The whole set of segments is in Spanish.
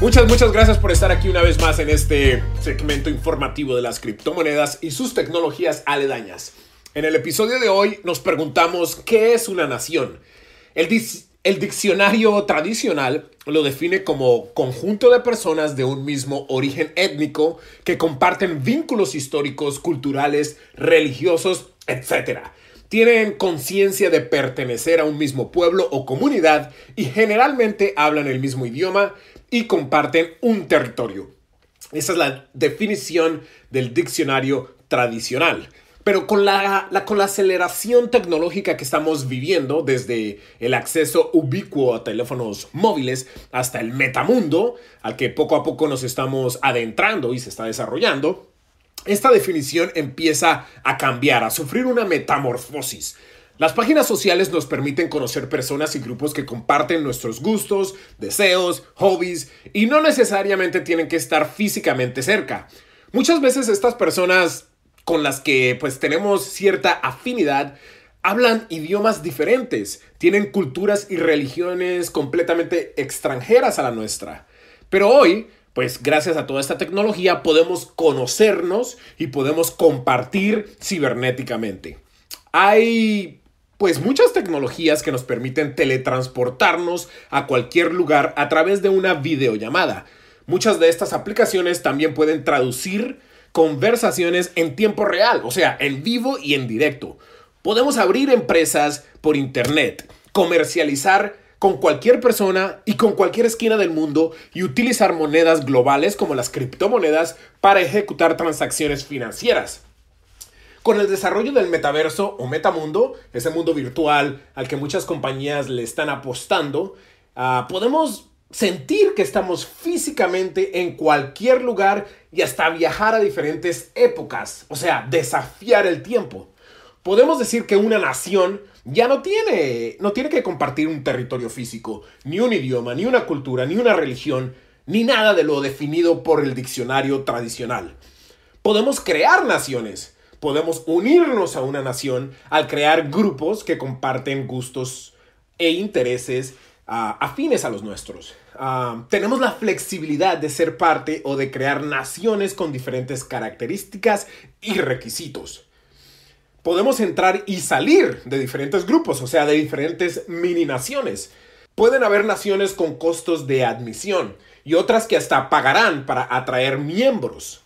Muchas, muchas gracias por estar aquí una vez más en este segmento informativo de las criptomonedas y sus tecnologías aledañas. En el episodio de hoy nos preguntamos qué es una nación. El, el diccionario tradicional lo define como conjunto de personas de un mismo origen étnico que comparten vínculos históricos, culturales, religiosos, etc. Tienen conciencia de pertenecer a un mismo pueblo o comunidad y generalmente hablan el mismo idioma y comparten un territorio. Esa es la definición del diccionario tradicional. Pero con la, con la aceleración tecnológica que estamos viviendo, desde el acceso ubicuo a teléfonos móviles hasta el metamundo, al que poco a poco nos estamos adentrando y se está desarrollando, esta definición empieza a cambiar, a sufrir una metamorfosis. Las páginas sociales nos permiten conocer personas y grupos que comparten nuestros gustos, deseos, hobbies y no necesariamente tienen que estar físicamente cerca. Muchas veces estas personas con las que pues tenemos cierta afinidad hablan idiomas diferentes, tienen culturas y religiones completamente extranjeras a la nuestra. Pero hoy, pues gracias a toda esta tecnología podemos conocernos y podemos compartir cibernéticamente. Hay pues muchas tecnologías que nos permiten teletransportarnos a cualquier lugar a través de una videollamada. Muchas de estas aplicaciones también pueden traducir conversaciones en tiempo real, o sea, en vivo y en directo. Podemos abrir empresas por internet, comercializar con cualquier persona y con cualquier esquina del mundo y utilizar monedas globales como las criptomonedas para ejecutar transacciones financieras. Con el desarrollo del metaverso o metamundo, ese mundo virtual al que muchas compañías le están apostando, ah, podemos sentir que estamos físicamente en cualquier lugar y hasta viajar a diferentes épocas, o sea, desafiar el tiempo. Podemos decir que una nación ya no tiene, no tiene que compartir un territorio físico, ni un idioma, ni una cultura, ni una religión, ni nada de lo definido por el diccionario tradicional. Podemos crear naciones, podemos unirnos a una nación al crear grupos que comparten gustos e intereses ah, afines a los nuestros. Ah, tenemos la flexibilidad de ser parte o de crear naciones con diferentes características y requisitos. Podemos entrar y salir de diferentes grupos, o sea, de diferentes mini naciones. Pueden haber naciones con costos de admisión y otras que hasta pagarán para atraer miembros.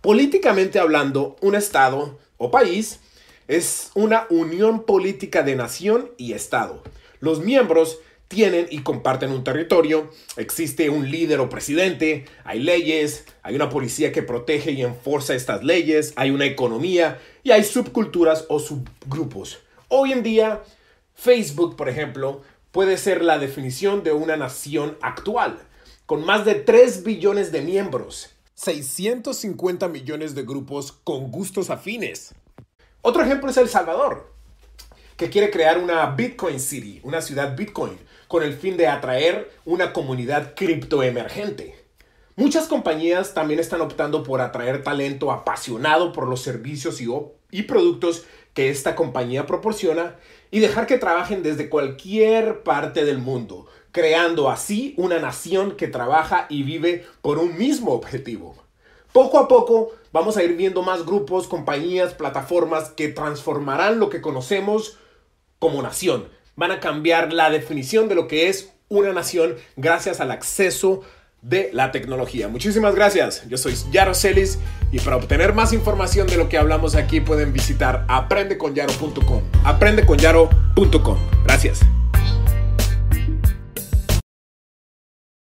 Políticamente hablando, un Estado o país es una unión política de nación y Estado. Los miembros tienen y comparten un territorio, existe un líder o presidente, hay leyes, hay una policía que protege y enforza estas leyes, hay una economía y hay subculturas o subgrupos. Hoy en día, Facebook, por ejemplo, puede ser la definición de una nación actual, con más de 3 billones de miembros 650 millones de grupos con gustos afines. Otro ejemplo es El Salvador, que quiere crear una Bitcoin City, una ciudad Bitcoin, con el fin de atraer una comunidad criptoemergente. Muchas compañías también están optando por atraer talento apasionado por los servicios y, y productos que esta compañía proporciona y dejar que trabajen desde cualquier parte del mundo, creando así una nación que trabaja y vive por un mismo objetivo. Poco a poco vamos a ir viendo más grupos, compañías, plataformas que transformarán lo que conocemos como nación. Van a cambiar la definición de lo que es una nación gracias al acceso de la tecnología. Muchísimas gracias. Yo soy Yaro Celis y para obtener más información de lo que hablamos aquí pueden visitar aprendeconyaro.com. Aprendeconyaro.com. Gracias.